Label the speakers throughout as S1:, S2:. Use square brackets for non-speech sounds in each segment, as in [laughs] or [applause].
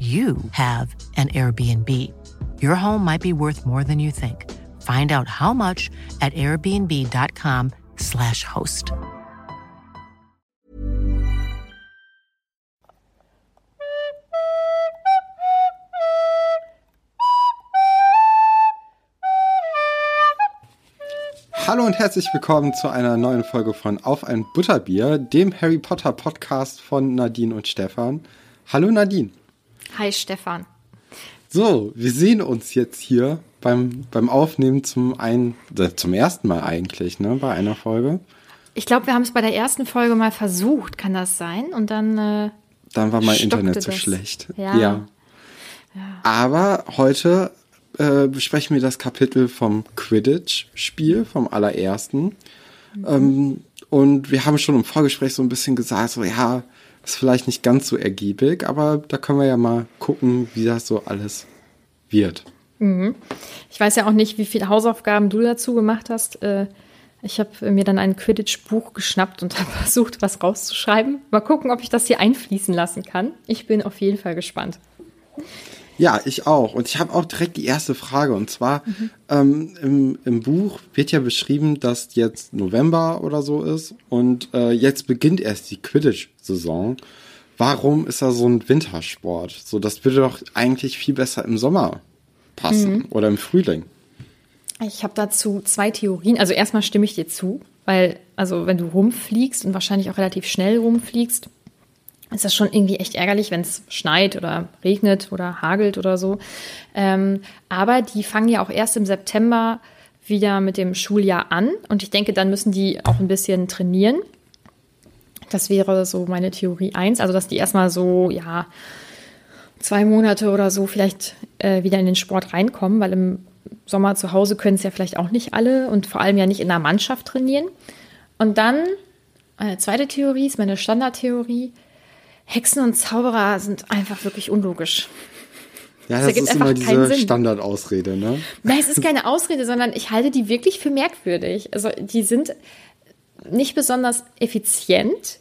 S1: you have an Airbnb. Your home might be worth more than you think. Find out how much at airbnb.com/slash host.
S2: Hallo und herzlich willkommen zu einer neuen Folge von Auf ein Butterbier, dem Harry Potter Podcast von Nadine und Stefan. Hallo Nadine.
S3: Hi Stefan.
S2: So, wir sehen uns jetzt hier beim, beim Aufnehmen zum einen, äh, zum ersten Mal eigentlich, ne, bei einer Folge.
S3: Ich glaube, wir haben es bei der ersten Folge mal versucht, kann das sein? Und dann. Äh,
S2: dann war mein Internet so das. schlecht. Ja. ja. ja. Aber heute äh, besprechen wir das Kapitel vom Quidditch-Spiel, vom allerersten. Mhm. Ähm, und wir haben schon im Vorgespräch so ein bisschen gesagt, so ja, ist vielleicht nicht ganz so ergiebig, aber da können wir ja mal gucken, wie das so alles wird.
S3: Mhm. Ich weiß ja auch nicht, wie viele Hausaufgaben du dazu gemacht hast. Äh, ich habe mir dann ein Quidditch-Buch geschnappt und [laughs] habe versucht, was rauszuschreiben. Mal gucken, ob ich das hier einfließen lassen kann. Ich bin auf jeden Fall gespannt.
S2: Ja, ich auch. Und ich habe auch direkt die erste Frage. Und zwar mhm. ähm, im, im Buch wird ja beschrieben, dass jetzt November oder so ist und äh, jetzt beginnt erst die Quidditch-Saison. Warum ist da so ein Wintersport? So, das würde doch eigentlich viel besser im Sommer passen mhm. oder im Frühling.
S3: Ich habe dazu zwei Theorien. Also erstmal stimme ich dir zu, weil also wenn du rumfliegst und wahrscheinlich auch relativ schnell rumfliegst, ist das schon irgendwie echt ärgerlich, wenn es schneit oder regnet oder hagelt oder so. Ähm, aber die fangen ja auch erst im September wieder mit dem Schuljahr an und ich denke, dann müssen die auch ein bisschen trainieren. Das wäre so meine Theorie 1, also dass die erstmal so, ja, zwei Monate oder so vielleicht äh, wieder in den Sport reinkommen, weil im Sommer zu Hause können es ja vielleicht auch nicht alle und vor allem ja nicht in der Mannschaft trainieren. Und dann, eine zweite Theorie ist meine Standardtheorie, Hexen und Zauberer sind einfach wirklich unlogisch.
S2: Ja, das, das ist immer diese Standardausrede, ne?
S3: Nein, es ist keine Ausrede, sondern ich halte die wirklich für merkwürdig. Also die sind nicht besonders effizient.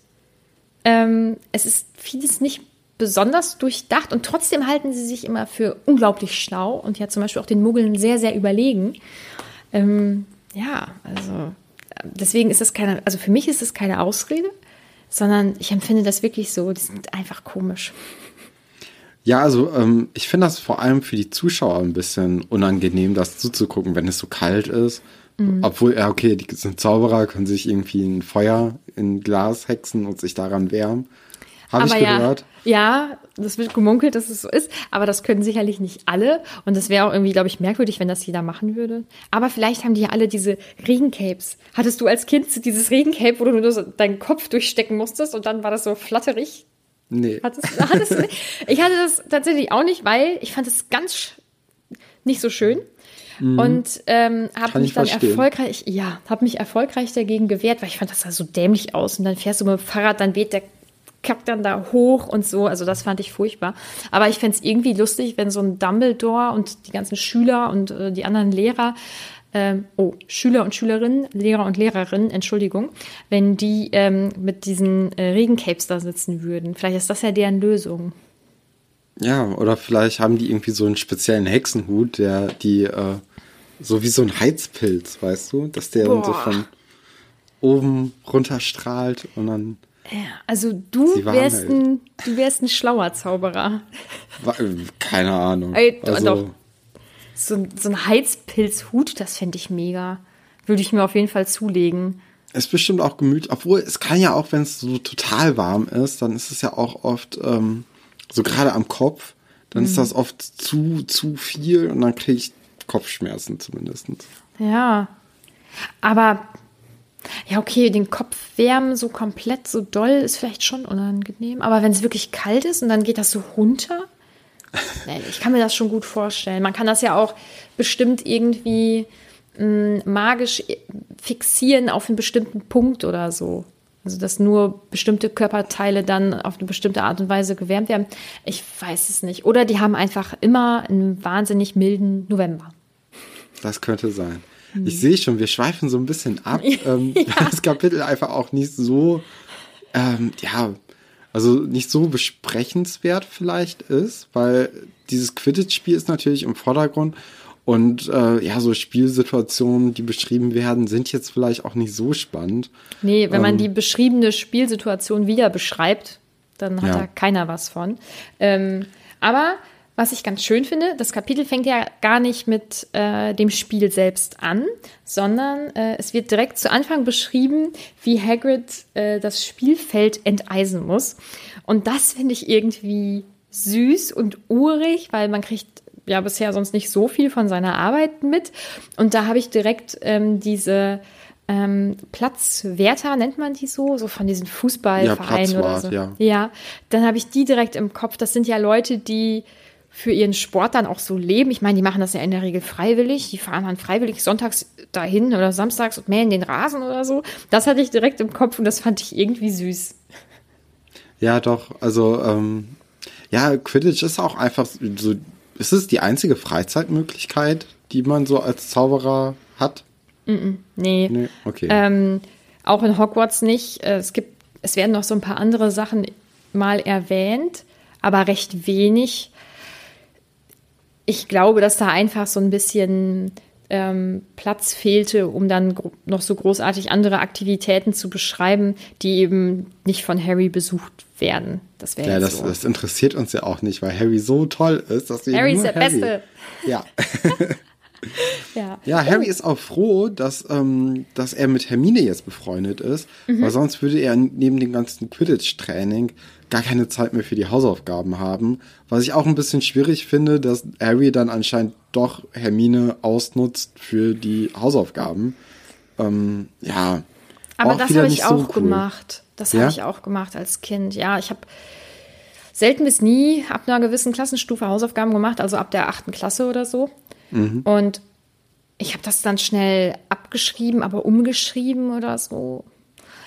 S3: Ähm, es ist vieles nicht besonders durchdacht und trotzdem halten sie sich immer für unglaublich schlau und ja zum Beispiel auch den Muggeln sehr, sehr überlegen. Ähm, ja, also deswegen ist es keine, also für mich ist es keine Ausrede sondern ich empfinde das wirklich so, die sind einfach komisch.
S2: Ja, also ähm, ich finde das vor allem für die Zuschauer ein bisschen unangenehm, das zuzugucken, wenn es so kalt ist. Mhm. Obwohl, ja, okay, die sind Zauberer, können sich irgendwie ein Feuer in Glas hexen und sich daran wärmen. Habe ich gehört.
S3: Ja, ja, das wird gemunkelt, dass es so ist, aber das können sicherlich nicht alle. Und das wäre auch irgendwie, glaube ich, merkwürdig, wenn das jeder machen würde. Aber vielleicht haben die ja alle diese Regencapes. Hattest du als Kind dieses Regencape, wo du nur so deinen Kopf durchstecken musstest und dann war das so flatterig?
S2: Nee.
S3: Hattest, hattest du nicht? [laughs] Ich hatte das tatsächlich auch nicht, weil ich fand es ganz nicht so schön. Mhm. Und ähm, habe mich dann verstehen. erfolgreich, ja, habe mich erfolgreich dagegen gewehrt, weil ich fand, das sah so dämlich aus. Und dann fährst du mit dem Fahrrad, dann weht der Kack dann da hoch und so. Also das fand ich furchtbar. Aber ich fände es irgendwie lustig, wenn so ein Dumbledore und die ganzen Schüler und äh, die anderen Lehrer ähm, oh, Schüler und Schülerinnen, Lehrer und Lehrerinnen, Entschuldigung, wenn die ähm, mit diesen äh, Regencapes da sitzen würden. Vielleicht ist das ja deren Lösung.
S2: Ja, oder vielleicht haben die irgendwie so einen speziellen Hexenhut, der die, äh, so wie so ein Heizpilz, weißt du, dass der Boah. dann so von oben runterstrahlt und dann.
S3: Ja, also du wärst, ein, du wärst ein schlauer Zauberer.
S2: Keine Ahnung. Ey, also,
S3: doch. So, so ein Heizpilzhut, das fände ich mega. Würde ich mir auf jeden Fall zulegen.
S2: Ist bestimmt auch gemütlich, obwohl es kann ja auch, wenn es so total warm ist, dann ist es ja auch oft ähm, so gerade am Kopf, dann mhm. ist das oft zu, zu viel und dann kriege ich Kopfschmerzen zumindest.
S3: Ja. Aber ja, okay, den Kopf wärmen so komplett, so doll ist vielleicht schon unangenehm. Aber wenn es wirklich kalt ist und dann geht das so runter, ich kann mir das schon gut vorstellen. Man kann das ja auch bestimmt irgendwie mh, mm, magisch fixieren auf einen bestimmten Punkt oder so. Also, dass nur bestimmte Körperteile dann auf eine bestimmte Art und Weise gewärmt werden. Ich weiß es nicht. Oder die haben einfach immer einen wahnsinnig milden November.
S2: Das könnte sein. Hm. Ich sehe schon, wir schweifen so ein bisschen ab. [laughs] ähm, ja. [laughs] Das Kapitel einfach auch nicht so, ähm, ja, also nicht so besprechenswert vielleicht ist, weil dieses Quidditch-Spiel ist natürlich im Vordergrund und äh, ja, so Spielsituationen, die beschrieben werden, sind jetzt vielleicht auch nicht so spannend.
S3: Nee, wenn man ähm, die beschriebene Spielsituation wieder beschreibt, dann hat ja. da keiner was von. Ähm, aber was ich ganz schön finde, das Kapitel fängt ja gar nicht mit äh, dem Spiel selbst an, sondern äh, es wird direkt zu Anfang beschrieben, wie Hagrid äh, das Spielfeld enteisen muss. Und das finde ich irgendwie süß und urig, weil man kriegt ja bisher sonst nicht so viel von seiner Arbeit mit. Und da habe ich direkt ähm, diese ähm, Platzwärter, nennt man die so, so von diesen Fußballvereinen ja, oder so. Ja, ja dann habe ich die direkt im Kopf. Das sind ja Leute, die für ihren Sport dann auch so leben. Ich meine, die machen das ja in der Regel freiwillig. Die fahren dann freiwillig sonntags dahin oder samstags und mähen den Rasen oder so. Das hatte ich direkt im Kopf und das fand ich irgendwie süß.
S2: Ja, doch. Also, ähm, ja, Quidditch ist auch einfach so. Ist es die einzige Freizeitmöglichkeit, die man so als Zauberer hat?
S3: Mm -mm, nee. nee.
S2: Okay.
S3: Ähm, auch in Hogwarts nicht. Äh, es gibt, es werden noch so ein paar andere Sachen mal erwähnt, aber recht wenig ich glaube, dass da einfach so ein bisschen ähm, Platz fehlte, um dann noch so großartig andere Aktivitäten zu beschreiben, die eben nicht von Harry besucht werden. Das wäre
S2: ja, das,
S3: so.
S2: das interessiert uns ja auch nicht, weil Harry so toll ist, dass wir
S3: Harry ist der Harry. Beste.
S2: Ja. [laughs] ja. ja, Harry ist auch froh, dass, ähm, dass er mit Hermine jetzt befreundet ist, mhm. weil sonst würde er neben dem ganzen Quidditch-Training gar keine Zeit mehr für die Hausaufgaben haben. Was ich auch ein bisschen schwierig finde, dass Harry dann anscheinend doch Hermine ausnutzt für die Hausaufgaben. Ähm, ja.
S3: Aber das habe ich auch so cool. gemacht. Das ja? habe ich auch gemacht als Kind. Ja, ich habe selten bis nie ab einer gewissen Klassenstufe Hausaufgaben gemacht, also ab der achten Klasse oder so. Mhm. Und ich habe das dann schnell abgeschrieben, aber umgeschrieben oder so.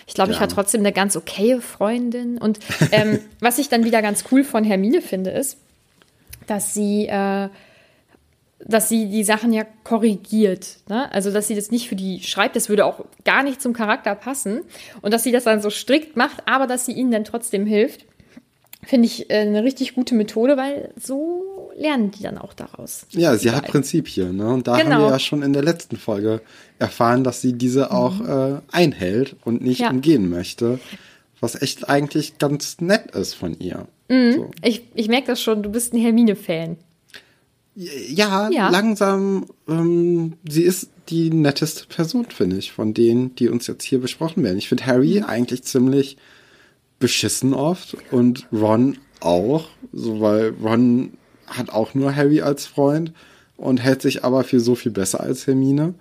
S3: Ich glaube, ja. ich war trotzdem eine ganz okaye Freundin. Und ähm, [laughs] was ich dann wieder ganz cool von Hermine finde, ist, dass sie, äh, dass sie die Sachen ja korrigiert. Ne? Also, dass sie das nicht für die schreibt, das würde auch gar nicht zum Charakter passen. Und dass sie das dann so strikt macht, aber dass sie ihnen dann trotzdem hilft. Finde ich äh, eine richtig gute Methode, weil so lernen die dann auch daraus.
S2: Ja, sie hat Prinzipien, ne? Und da genau. haben wir ja schon in der letzten Folge erfahren, dass sie diese auch mhm. äh, einhält und nicht ja. umgehen möchte. Was echt eigentlich ganz nett ist von ihr.
S3: Mhm. So. Ich, ich merke das schon, du bist ein Hermine-Fan.
S2: Ja, ja, langsam. Ähm, sie ist die netteste Person, finde ich, von denen, die uns jetzt hier besprochen werden. Ich finde Harry mhm. eigentlich ziemlich beschissen oft und Ron auch, so weil Ron hat auch nur Harry als Freund und hält sich aber für so viel besser als Hermine.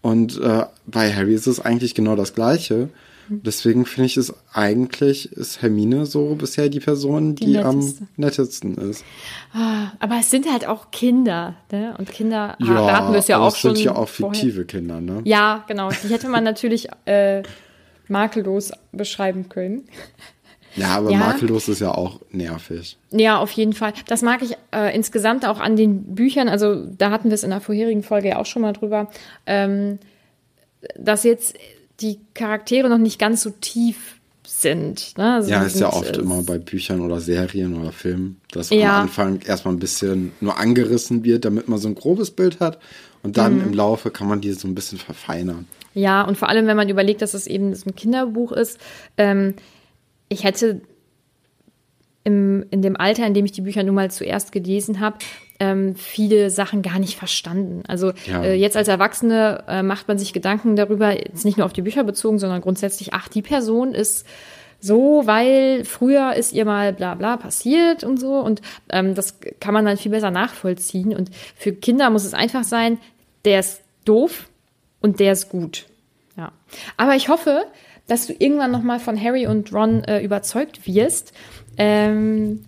S2: Und äh, bei Harry ist es eigentlich genau das Gleiche. Deswegen finde ich es eigentlich, ist Hermine so bisher die Person, die, die am nettesten ist.
S3: Ah, aber es sind halt auch Kinder, ne? Und Kinder,
S2: ja, da hatten wir es ja auch schon. Das sind ja auch fiktive vorher. Kinder, ne?
S3: Ja, genau. Die hätte man natürlich äh, makellos beschreiben können.
S2: Ja, aber ja. makellos ist ja auch nervig.
S3: Ja, auf jeden Fall. Das mag ich äh, insgesamt auch an den Büchern. Also da hatten wir es in der vorherigen Folge ja auch schon mal drüber, ähm, dass jetzt die Charaktere noch nicht ganz so tief sind. Ne?
S2: Also ja, ist ja oft äh, immer bei Büchern oder Serien oder Filmen, dass ja. am Anfang erstmal ein bisschen nur angerissen wird, damit man so ein grobes Bild hat und dann mhm. im Laufe kann man die so ein bisschen verfeinern.
S3: Ja, und vor allem, wenn man überlegt, dass es eben so ein Kinderbuch ist, ähm, ich hätte im, in dem Alter, in dem ich die Bücher nun mal zuerst gelesen habe, ähm, viele Sachen gar nicht verstanden. Also ja. äh, jetzt als Erwachsene äh, macht man sich Gedanken darüber, jetzt nicht nur auf die Bücher bezogen, sondern grundsätzlich, ach, die Person ist so, weil früher ist ihr mal bla bla passiert und so. Und ähm, das kann man dann viel besser nachvollziehen. Und für Kinder muss es einfach sein, der ist doof und der ist gut. Ja. Aber ich hoffe, dass du irgendwann noch mal von Harry und Ron äh, überzeugt wirst, ähm,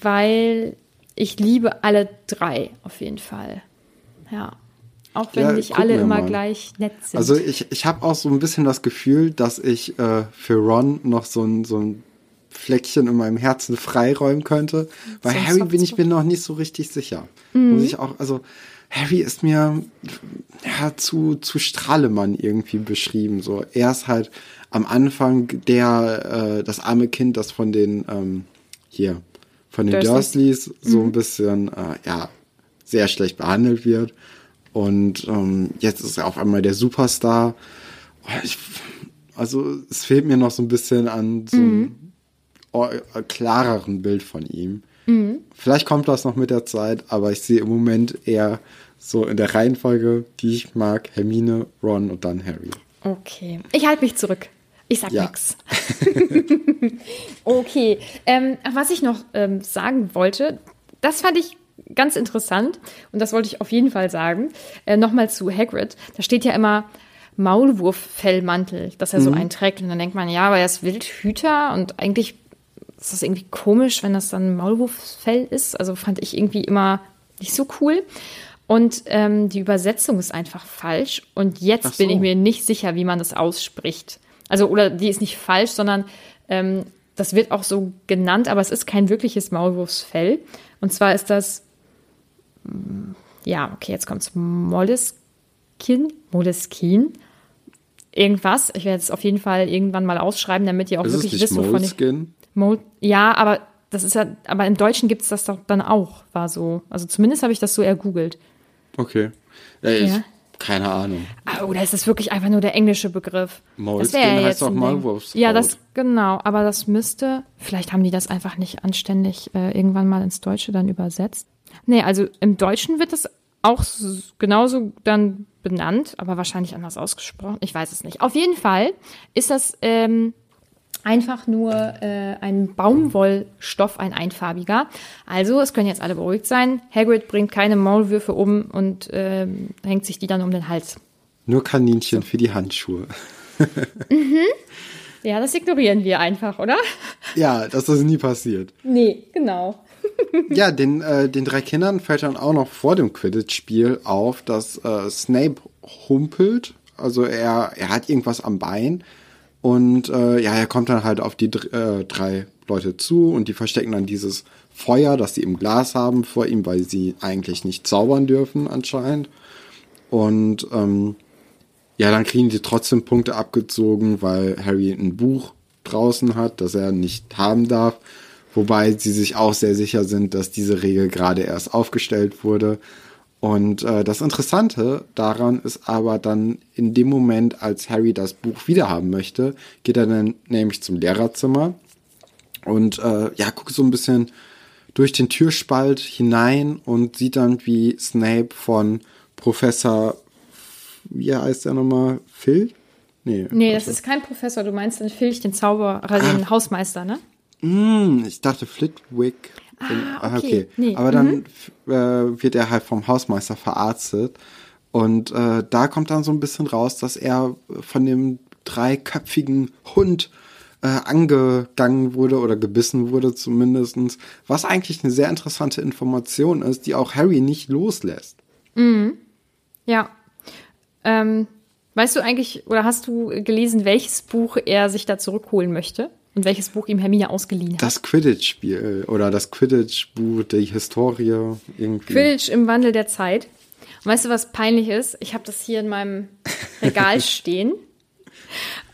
S3: weil ich liebe alle drei auf jeden Fall. Ja. Auch wenn ja, nicht alle immer mal. gleich nett sind.
S2: Also ich, ich habe auch so ein bisschen das Gefühl, dass ich äh, für Ron noch so ein, so ein Fleckchen in meinem Herzen freiräumen könnte. Bei so Harry bin ich mir noch nicht so richtig sicher. Mhm. Muss ich auch, also Harry ist mir ja, zu, zu Strahlemann irgendwie beschrieben. So, er ist halt am Anfang der, äh, das arme Kind, das von den, ähm, hier, von den Dursleys, Dursleys so mhm. ein bisschen, äh, ja, sehr schlecht behandelt wird. Und ähm, jetzt ist er auf einmal der Superstar. Oh, ich, also es fehlt mir noch so ein bisschen an so mhm. einem klareren Bild von ihm. Mhm. Vielleicht kommt das noch mit der Zeit, aber ich sehe im Moment eher so in der Reihenfolge, die ich mag, Hermine, Ron und dann Harry.
S3: Okay. Ich halte mich zurück. Ich sag ja. nichts. [laughs] okay. Ähm, was ich noch ähm, sagen wollte, das fand ich ganz interessant und das wollte ich auf jeden Fall sagen. Äh, Nochmal zu Hagrid. Da steht ja immer Maulwurffellmantel, dass er mhm. so einen trägt. Und dann denkt man, ja, aber er ist Wildhüter und eigentlich ist das irgendwie komisch, wenn das dann Maulwurffell ist. Also fand ich irgendwie immer nicht so cool. Und ähm, die Übersetzung ist einfach falsch. Und jetzt so. bin ich mir nicht sicher, wie man das ausspricht. Also, oder die ist nicht falsch, sondern ähm, das wird auch so genannt, aber es ist kein wirkliches Maulwurfsfell. Und zwar ist das, ja, okay, jetzt kommt's, Moleskin, Moleskin, irgendwas. Ich werde es auf jeden Fall irgendwann mal ausschreiben, damit ihr auch ist wirklich wisst, wovon ich. Mol ja, aber das ist ja, aber im Deutschen gibt es das doch dann auch, war so. Also zumindest habe ich das so ergoogelt.
S2: Okay. Ja, ich, ja. Keine Ahnung.
S3: Ah, oder ist das wirklich einfach nur der englische Begriff?
S2: Moleskin ja heißt auch Maulwurfshaut.
S3: Ja, das, genau. Aber das müsste, vielleicht haben die das einfach nicht anständig äh, irgendwann mal ins Deutsche dann übersetzt. Nee, also im Deutschen wird das auch genauso dann benannt, aber wahrscheinlich anders ausgesprochen. Ich weiß es nicht. Auf jeden Fall ist das ähm, einfach nur äh, ein Baumwollstoff, ein einfarbiger. Also, es können jetzt alle beruhigt sein. Hagrid bringt keine Maulwürfe um und äh, hängt sich die dann um den Hals.
S2: Nur Kaninchen so. für die Handschuhe. [laughs]
S3: mhm. Ja, das ignorieren wir einfach, oder?
S2: Ja, dass das nie passiert.
S3: Nee, genau.
S2: Ja, den, äh, den drei Kindern fällt dann auch noch vor dem Quidditch-Spiel auf, dass äh, Snape humpelt. Also er, er hat irgendwas am Bein und äh, ja, er kommt dann halt auf die äh, drei Leute zu und die verstecken dann dieses Feuer, das sie im Glas haben, vor ihm, weil sie eigentlich nicht zaubern dürfen anscheinend. Und ähm, ja, dann kriegen die trotzdem Punkte abgezogen, weil Harry ein Buch draußen hat, das er nicht haben darf. Wobei sie sich auch sehr sicher sind, dass diese Regel gerade erst aufgestellt wurde und äh, das Interessante daran ist aber dann in dem Moment, als Harry das Buch wiederhaben möchte, geht er dann nämlich zum Lehrerzimmer und äh, ja, guckt so ein bisschen durch den Türspalt hinein und sieht dann, wie Snape von Professor, wie heißt der nochmal? Phil?
S3: Nee, nee das ist kein Professor, du meinst den Filch, den Zauberer, den ah. Hausmeister, ne?
S2: Mm, ich dachte Flitwick.
S3: Ah, okay. okay. Nee.
S2: Aber dann mhm. äh, wird er halt vom Hausmeister verarztet. Und äh, da kommt dann so ein bisschen raus, dass er von dem dreiköpfigen Hund äh, angegangen wurde oder gebissen wurde zumindestens, was eigentlich eine sehr interessante Information ist, die auch Harry nicht loslässt.
S3: Mhm. Ja. Ähm, weißt du eigentlich, oder hast du gelesen, welches Buch er sich da zurückholen möchte? Und welches Buch ihm Hermine ausgeliehen hat?
S2: Das Quidditch-Spiel oder das Quidditch-Buch, die Historie irgendwie.
S3: Quidditch im Wandel der Zeit. Und weißt du, was peinlich ist? Ich habe das hier in meinem Regal [laughs] stehen.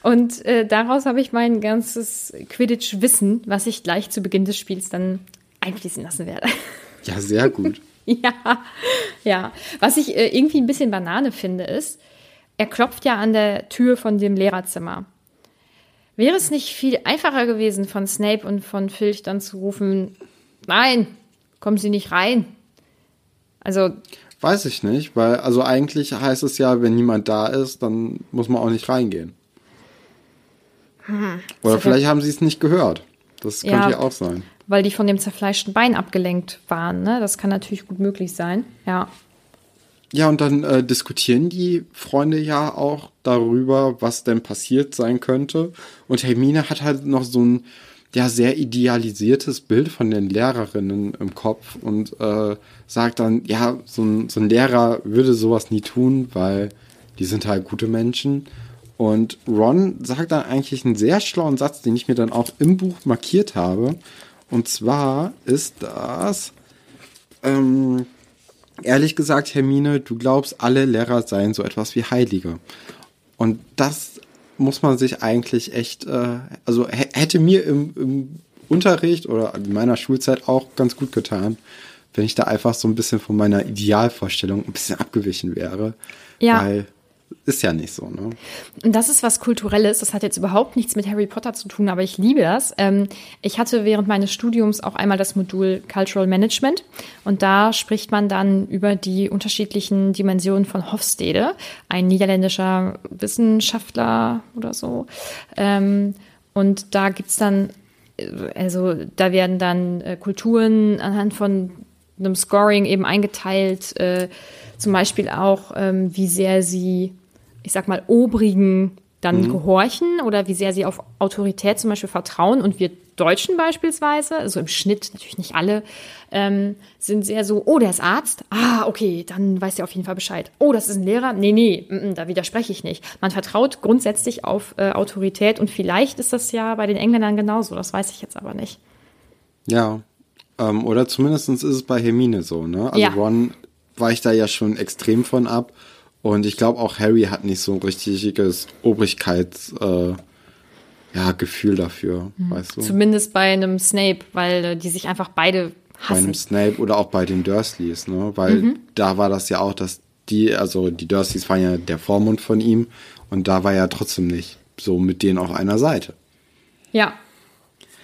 S3: Und äh, daraus habe ich mein ganzes Quidditch-Wissen, was ich gleich zu Beginn des Spiels dann einfließen lassen werde.
S2: Ja, sehr gut. [laughs]
S3: ja, ja. Was ich äh, irgendwie ein bisschen Banane finde, ist, er klopft ja an der Tür von dem Lehrerzimmer. Wäre es nicht viel einfacher gewesen, von Snape und von Filch dann zu rufen, nein, kommen Sie nicht rein? Also.
S2: Weiß ich nicht, weil, also eigentlich heißt es ja, wenn niemand da ist, dann muss man auch nicht reingehen. Hm. Oder vielleicht haben sie es nicht gehört. Das könnte ja, ja auch sein.
S3: Weil die von dem zerfleischten Bein abgelenkt waren, ne? Das kann natürlich gut möglich sein, ja.
S2: Ja, und dann äh, diskutieren die Freunde ja auch darüber, was denn passiert sein könnte. Und Hermine hat halt noch so ein ja sehr idealisiertes Bild von den Lehrerinnen im Kopf und äh, sagt dann, ja, so ein, so ein Lehrer würde sowas nie tun, weil die sind halt gute Menschen. Und Ron sagt dann eigentlich einen sehr schlauen Satz, den ich mir dann auch im Buch markiert habe. Und zwar ist das, ähm, ehrlich gesagt, Hermine, du glaubst, alle Lehrer seien so etwas wie Heilige. Und das muss man sich eigentlich echt, äh, also hätte mir im, im Unterricht oder in meiner Schulzeit auch ganz gut getan, wenn ich da einfach so ein bisschen von meiner Idealvorstellung ein bisschen abgewichen wäre. Ja. Weil ist ja nicht so, ne?
S3: Und das ist was Kulturelles. Das hat jetzt überhaupt nichts mit Harry Potter zu tun, aber ich liebe das. Ähm, ich hatte während meines Studiums auch einmal das Modul Cultural Management und da spricht man dann über die unterschiedlichen Dimensionen von Hofstede, ein niederländischer Wissenschaftler oder so. Ähm, und da gibt's dann, äh, also da werden dann äh, Kulturen anhand von einem Scoring eben eingeteilt. Äh, zum Beispiel auch, ähm, wie sehr sie ich sag mal, Obrigen dann mhm. gehorchen oder wie sehr sie auf Autorität zum Beispiel vertrauen. Und wir Deutschen beispielsweise, also im Schnitt natürlich nicht alle, ähm, sind sehr so, oh, der ist Arzt, ah, okay, dann weiß der auf jeden Fall Bescheid. Oh, das ist ein Lehrer, nee, nee, m -m, da widerspreche ich nicht. Man vertraut grundsätzlich auf äh, Autorität und vielleicht ist das ja bei den Engländern genauso, das weiß ich jetzt aber nicht.
S2: Ja, ähm, oder zumindest ist es bei Hermine so, ne? Also ja. Ron weicht da ja schon extrem von ab. Und ich glaube auch Harry hat nicht so ein richtiges Obrigkeitsgefühl äh, ja, Gefühl dafür, mhm. weißt du?
S3: Zumindest bei einem Snape, weil äh, die sich einfach beide hassen.
S2: Bei einem Snape oder auch bei den Dursleys, ne? Weil mhm. da war das ja auch, dass die, also die Dursleys waren ja der Vormund von ihm und da war er trotzdem nicht so mit denen auf einer Seite.
S3: Ja.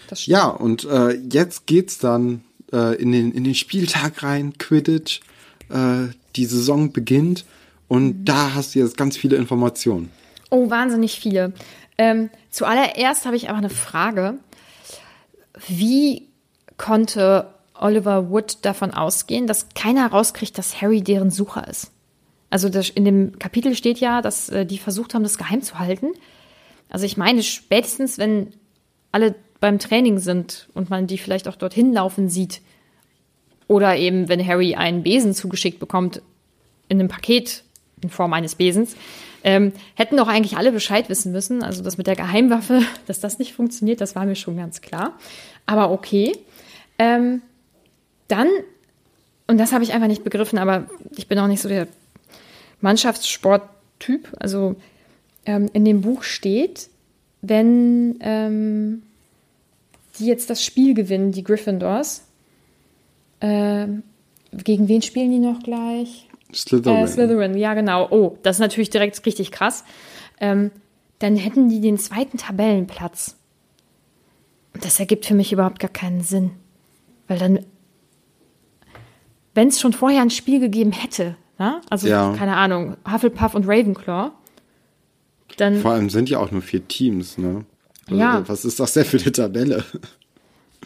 S2: Das stimmt. Ja, und äh, jetzt geht's dann äh, in, den, in den Spieltag rein, Quidditch. Äh, die Saison beginnt und mhm. da hast du jetzt ganz viele Informationen.
S3: Oh, wahnsinnig viele. Ähm, zuallererst habe ich aber eine Frage. Wie konnte Oliver Wood davon ausgehen, dass keiner rauskriegt, dass Harry deren Sucher ist? Also das, in dem Kapitel steht ja, dass äh, die versucht haben, das geheim zu halten. Also ich meine, spätestens, wenn alle beim Training sind und man die vielleicht auch dorthin laufen sieht, oder eben, wenn Harry einen Besen zugeschickt bekommt in einem Paket, in Form eines Besens. Ähm, hätten doch eigentlich alle Bescheid wissen müssen. Also das mit der Geheimwaffe, [laughs] dass das nicht funktioniert, das war mir schon ganz klar. Aber okay. Ähm, dann, und das habe ich einfach nicht begriffen, aber ich bin auch nicht so der Mannschaftssporttyp. Also ähm, in dem Buch steht, wenn ähm, die jetzt das Spiel gewinnen, die Gryffindors, ähm, gegen wen spielen die noch gleich?
S2: Slytherin.
S3: Äh, Slytherin, ja genau. Oh, das ist natürlich direkt richtig krass. Ähm, dann hätten die den zweiten Tabellenplatz. Das ergibt für mich überhaupt gar keinen Sinn. Weil dann, wenn es schon vorher ein Spiel gegeben hätte, na? also ja. keine Ahnung, Hufflepuff und Ravenclaw, dann.
S2: Vor allem sind ja auch nur vier Teams, ne? Also,
S3: ja.
S2: Was ist das denn für eine Tabelle?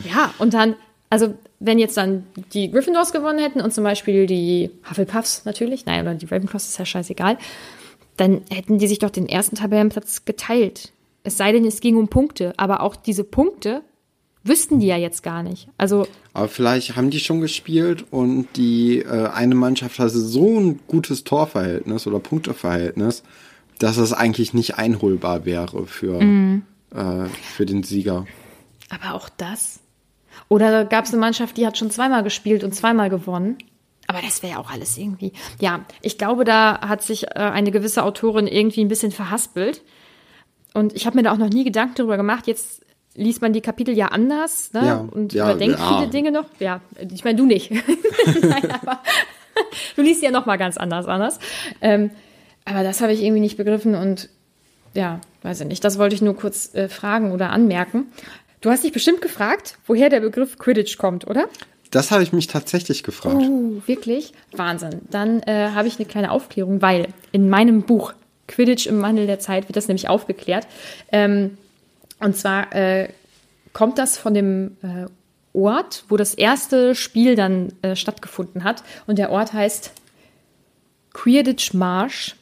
S3: Ja, und dann, also wenn jetzt dann die Gryffindors gewonnen hätten und zum Beispiel die Hufflepuffs natürlich, nein, oder die Ravenclaws ist ja scheißegal, dann hätten die sich doch den ersten Tabellenplatz geteilt. Es sei denn, es ging um Punkte, aber auch diese Punkte wüssten die ja jetzt gar nicht. Also
S2: aber vielleicht haben die schon gespielt und die äh, eine Mannschaft hatte so ein gutes Torverhältnis oder Punkteverhältnis, dass es eigentlich nicht einholbar wäre für, mhm. äh, für den Sieger.
S3: Aber auch das. Oder gab es eine Mannschaft, die hat schon zweimal gespielt und zweimal gewonnen. Aber das wäre ja auch alles irgendwie. Ja, ich glaube, da hat sich äh, eine gewisse Autorin irgendwie ein bisschen verhaspelt. Und ich habe mir da auch noch nie Gedanken darüber gemacht. Jetzt liest man die Kapitel ja anders ne? ja, und ja, überdenkt ja. viele Dinge noch. Ja, ich meine, du nicht. [laughs] Nein, aber du liest ja noch mal ganz anders anders. Ähm, aber das habe ich irgendwie nicht begriffen und ja, weiß ich nicht. Das wollte ich nur kurz äh, fragen oder anmerken. Du hast dich bestimmt gefragt, woher der Begriff Quidditch kommt, oder?
S2: Das habe ich mich tatsächlich gefragt.
S3: Oh, wirklich? Wahnsinn. Dann äh, habe ich eine kleine Aufklärung, weil in meinem Buch Quidditch im Wandel der Zeit wird das nämlich aufgeklärt. Ähm, und zwar äh, kommt das von dem äh, Ort, wo das erste Spiel dann äh, stattgefunden hat. Und der Ort heißt Quidditch Marsh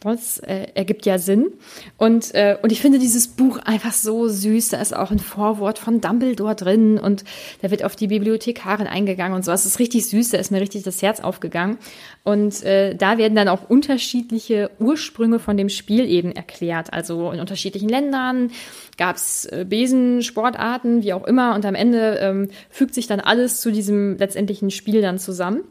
S3: das äh, ergibt ja Sinn. Und, äh, und ich finde dieses Buch einfach so süß. Da ist auch ein Vorwort von Dumbledore drin und da wird auf die Bibliothekarin eingegangen und so. Es ist richtig süß, da ist mir richtig das Herz aufgegangen. Und äh, da werden dann auch unterschiedliche Ursprünge von dem Spiel eben erklärt. Also in unterschiedlichen Ländern gab es äh, Besensportarten, wie auch immer. Und am Ende ähm, fügt sich dann alles zu diesem letztendlichen Spiel dann zusammen.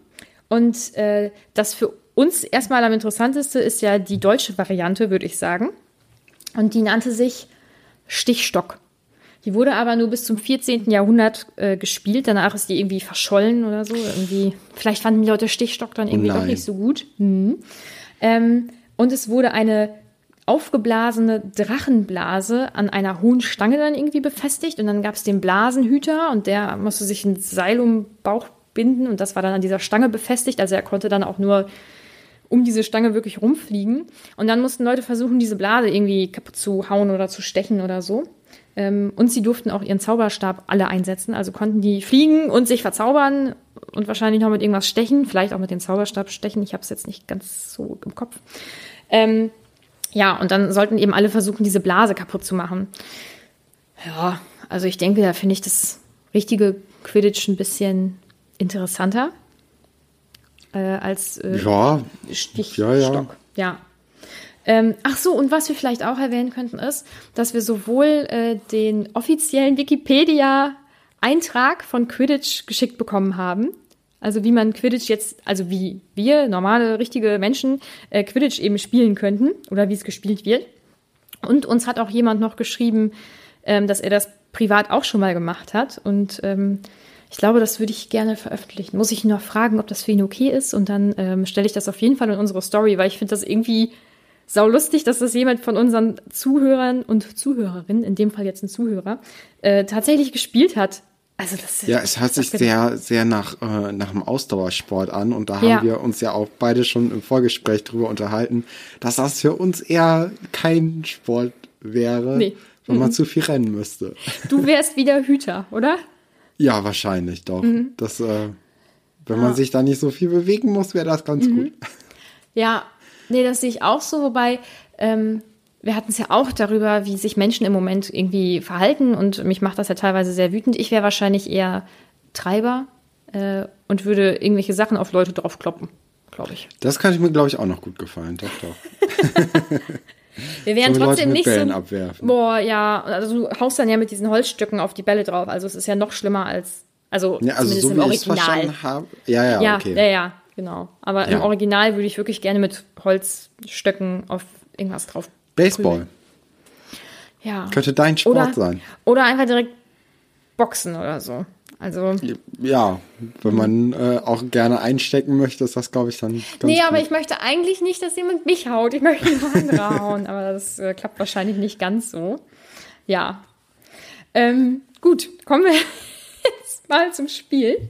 S3: Und äh, das für uns erstmal am interessantesten ist ja die deutsche Variante, würde ich sagen. Und die nannte sich Stichstock. Die wurde aber nur bis zum 14. Jahrhundert äh, gespielt. Danach ist die irgendwie verschollen oder so. Irgendwie, vielleicht fanden die Leute Stichstock dann irgendwie oh doch nicht so gut. Mhm. Ähm, und es wurde eine aufgeblasene Drachenblase an einer hohen Stange dann irgendwie befestigt. Und dann gab es den Blasenhüter und der musste sich ein Seil um den Bauch binden und das war dann an dieser Stange befestigt. Also er konnte dann auch nur um diese Stange wirklich rumfliegen. Und dann mussten Leute versuchen, diese Blase irgendwie kaputt zu hauen oder zu stechen oder so. Ähm, und sie durften auch ihren Zauberstab alle einsetzen, also konnten die fliegen und sich verzaubern und wahrscheinlich noch mit irgendwas stechen, vielleicht auch mit dem Zauberstab stechen. Ich habe es jetzt nicht ganz so im Kopf. Ähm, ja, und dann sollten eben alle versuchen, diese Blase kaputt zu machen. Ja, also ich denke, da finde ich das richtige Quidditch ein bisschen interessanter äh, als äh,
S2: ja,
S3: Stichstock.
S2: Ja, ja.
S3: ja. Ähm, ach so, und was wir vielleicht auch erwähnen könnten, ist, dass wir sowohl äh, den offiziellen Wikipedia-Eintrag von Quidditch geschickt bekommen haben, also wie man Quidditch jetzt, also wie wir, normale, richtige Menschen, äh, Quidditch eben spielen könnten oder wie es gespielt wird. Und uns hat auch jemand noch geschrieben, ähm, dass er das privat auch schon mal gemacht hat. Und ähm, ich glaube, das würde ich gerne veröffentlichen. Muss ich ihn noch fragen, ob das für ihn okay ist und dann ähm, stelle ich das auf jeden Fall in unsere Story, weil ich finde das irgendwie sau lustig, dass das jemand von unseren Zuhörern und Zuhörerinnen, in dem Fall jetzt ein Zuhörer, äh, tatsächlich gespielt hat. Also das
S2: ja, es hört sich sehr, sehr nach, äh, nach einem Ausdauersport an und da haben ja. wir uns ja auch beide schon im Vorgespräch drüber unterhalten, dass das für uns eher kein Sport wäre, nee. wenn man mhm. zu viel rennen müsste.
S3: Du wärst wieder Hüter, oder?
S2: Ja, wahrscheinlich doch. Mhm. Das, äh, wenn ja. man sich da nicht so viel bewegen muss, wäre das ganz mhm. gut.
S3: Ja, nee, das sehe ich auch so, wobei ähm, wir hatten es ja auch darüber, wie sich Menschen im Moment irgendwie verhalten und mich macht das ja teilweise sehr wütend. Ich wäre wahrscheinlich eher Treiber äh, und würde irgendwelche Sachen auf Leute draufkloppen, glaube ich.
S2: Das kann ich mir, glaube ich, auch noch gut gefallen. Doch, doch. [laughs]
S3: Wir wären trotzdem nicht
S2: Bällen
S3: so.
S2: Abwerfen.
S3: Boah, ja, also du haust dann ja mit diesen Holzstücken auf die Bälle drauf. Also es ist ja noch schlimmer als, also,
S2: ja, also so
S3: im Original.
S2: Habe, ja, ja,
S3: ja,
S2: okay.
S3: Ja, ja, genau. Aber ja. im Original würde ich wirklich gerne mit Holzstöcken auf irgendwas drauf.
S2: Baseball. Prügeln.
S3: Ja.
S2: Könnte dein Sport
S3: oder,
S2: sein.
S3: Oder einfach direkt Boxen oder so. Also
S2: ja, wenn man äh, auch gerne einstecken möchte, ist das, glaube ich, dann ganz
S3: Nee,
S2: gut.
S3: aber ich möchte eigentlich nicht, dass jemand mich haut. Ich möchte nur andere hauen, [laughs] aber das äh, klappt wahrscheinlich nicht ganz so. Ja. Ähm, gut, kommen wir [laughs] jetzt mal zum Spiel.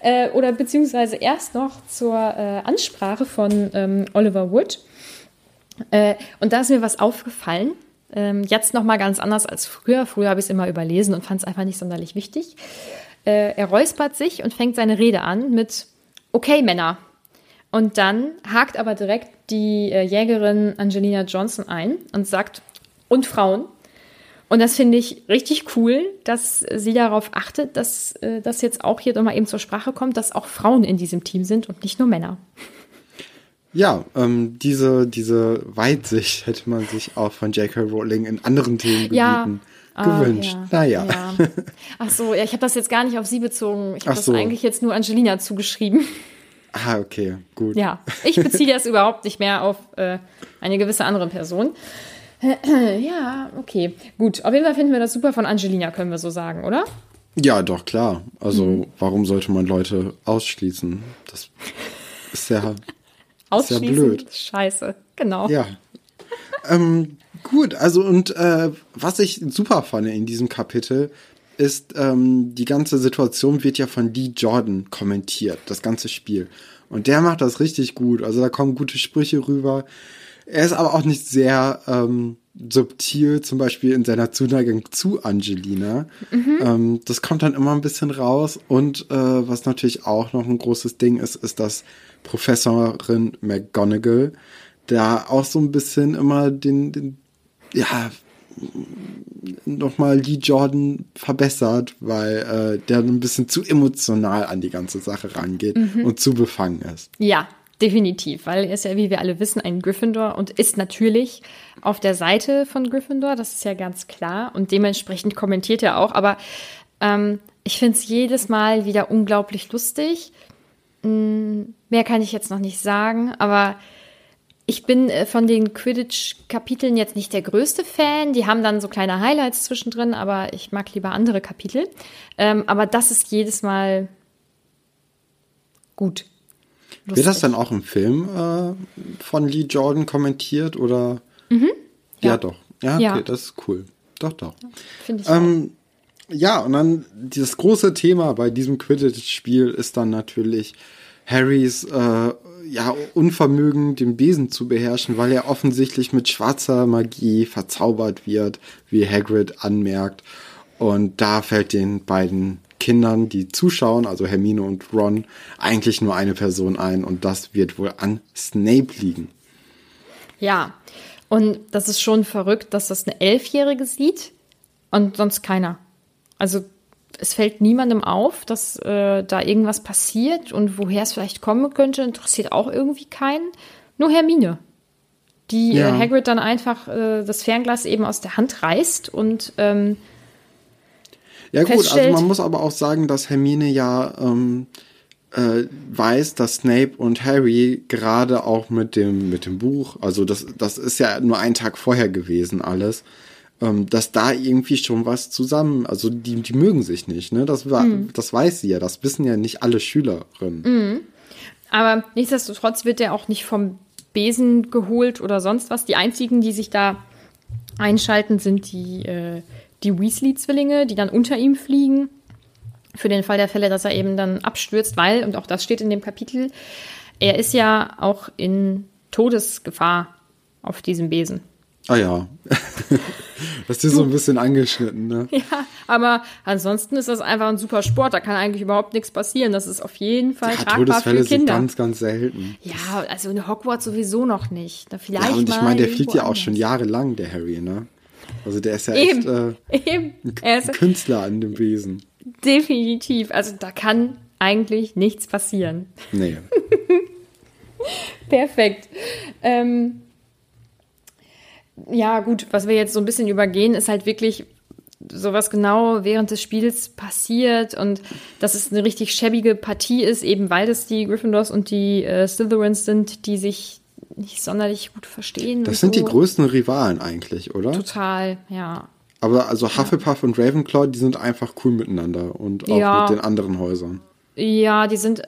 S3: Äh, oder beziehungsweise erst noch zur äh, Ansprache von ähm, Oliver Wood. Äh, und da ist mir was aufgefallen. Ähm, jetzt noch mal ganz anders als früher. Früher habe ich es immer überlesen und fand es einfach nicht sonderlich wichtig. Äh, er räuspert sich und fängt seine Rede an mit Okay, Männer. Und dann hakt aber direkt die äh, Jägerin Angelina Johnson ein und sagt, und Frauen. Und das finde ich richtig cool, dass sie darauf achtet, dass äh, das jetzt auch hier nochmal eben zur Sprache kommt, dass auch Frauen in diesem Team sind und nicht nur Männer.
S2: Ja, ähm, diese, diese Weitsicht hätte man sich auch von J.K. Rowling in anderen Themengebieten ja. Gewünscht. Ah,
S3: ja. Naja. Ja. Ach so, ja, ich habe das jetzt gar nicht auf sie bezogen. Ich habe das so. eigentlich jetzt nur Angelina zugeschrieben.
S2: Ah, okay, gut.
S3: Ja, ich beziehe das überhaupt nicht mehr auf äh, eine gewisse andere Person. [clears throat] ja, okay. Gut, auf jeden Fall finden wir das super von Angelina, können wir so sagen, oder?
S2: Ja, doch, klar. Also, mhm. warum sollte man Leute ausschließen? Das ist ja,
S3: ist ja blöd. Scheiße, genau.
S2: Ja. ähm, gut, also, und äh, was ich super fand in diesem Kapitel, ist, ähm, die ganze Situation wird ja von Lee Jordan kommentiert, das ganze Spiel. Und der macht das richtig gut. Also da kommen gute Sprüche rüber. Er ist aber auch nicht sehr ähm, subtil, zum Beispiel in seiner Zuneigung zu Angelina. Mhm. Ähm, das kommt dann immer ein bisschen raus. Und äh, was natürlich auch noch ein großes Ding ist, ist, dass Professorin McGonagall da auch so ein bisschen immer den, den ja, nochmal Lee Jordan verbessert, weil äh, der ein bisschen zu emotional an die ganze Sache rangeht mhm. und zu befangen ist.
S3: Ja, Definitiv, weil er ist ja, wie wir alle wissen, ein Gryffindor und ist natürlich auf der Seite von Gryffindor, das ist ja ganz klar. Und dementsprechend kommentiert er auch. Aber ähm, ich finde es jedes Mal wieder unglaublich lustig. Hm, mehr kann ich jetzt noch nicht sagen, aber ich bin äh, von den Quidditch-Kapiteln jetzt nicht der größte Fan. Die haben dann so kleine Highlights zwischendrin, aber ich mag lieber andere Kapitel. Ähm, aber das ist jedes Mal gut.
S2: Lustig. Wird das dann auch im Film äh, von Lee Jordan kommentiert oder? Mhm. Ja. ja. doch. Ja, okay, ja. das ist cool. Doch, doch.
S3: Finde ich ähm,
S2: Ja, und dann dieses große Thema bei diesem Quidditch-Spiel ist dann natürlich Harrys äh, ja, Unvermögen, den Besen zu beherrschen, weil er offensichtlich mit schwarzer Magie verzaubert wird, wie Hagrid anmerkt. Und da fällt den beiden Kindern, die zuschauen, also Hermine und Ron, eigentlich nur eine Person ein und das wird wohl an Snape liegen.
S3: Ja, und das ist schon verrückt, dass das eine Elfjährige sieht und sonst keiner. Also es fällt niemandem auf, dass äh, da irgendwas passiert und woher es vielleicht kommen könnte, interessiert auch irgendwie keinen. Nur Hermine, die äh, ja. äh, Hagrid dann einfach äh, das Fernglas eben aus der Hand reißt und ähm,
S2: ja gut, also man muss aber auch sagen, dass Hermine ja ähm, äh, weiß, dass Snape und Harry gerade auch mit dem mit dem Buch, also das das ist ja nur ein Tag vorher gewesen alles, ähm, dass da irgendwie schon was zusammen, also die die mögen sich nicht, ne? Das war, mhm. das weiß sie ja, das wissen ja nicht alle Schülerinnen.
S3: Mhm. Aber nichtsdestotrotz wird er auch nicht vom Besen geholt oder sonst was. Die einzigen, die sich da einschalten, sind die äh, die Weasley-Zwillinge, die dann unter ihm fliegen. Für den Fall der Fälle, dass er eben dann abstürzt, weil, und auch das steht in dem Kapitel, er ist ja auch in Todesgefahr auf diesem Besen.
S2: Ah ja. [laughs] das ist so ein bisschen angeschnitten, ne?
S3: Ja, aber ansonsten ist das einfach ein super Sport. Da kann eigentlich überhaupt nichts passieren. Das ist auf jeden Fall ja, Todesfälle für Kinder.
S2: sind ganz, ganz selten.
S3: Ja, also in Hogwarts sowieso noch nicht. Da vielleicht ja,
S2: und ich meine, der fliegt ja auch schon jahrelang, der Harry, ne? Also der ist ja Eben. echt äh, Eben. ein Künstler an dem Wesen.
S3: Definitiv. Also da kann eigentlich nichts passieren.
S2: Nee. [laughs]
S3: Perfekt. Ähm, ja, gut, was wir jetzt so ein bisschen übergehen, ist halt wirklich sowas genau während des Spiels passiert und dass es eine richtig schäbige Partie ist, eben weil es die Gryffindors und die äh, Slytherins sind, die sich nicht sonderlich gut verstehen.
S2: Das sind so. die größten Rivalen eigentlich, oder?
S3: Total, ja.
S2: Aber also Hufflepuff ja. und Ravenclaw, die sind einfach cool miteinander und auch ja. mit den anderen Häusern.
S3: Ja, die sind.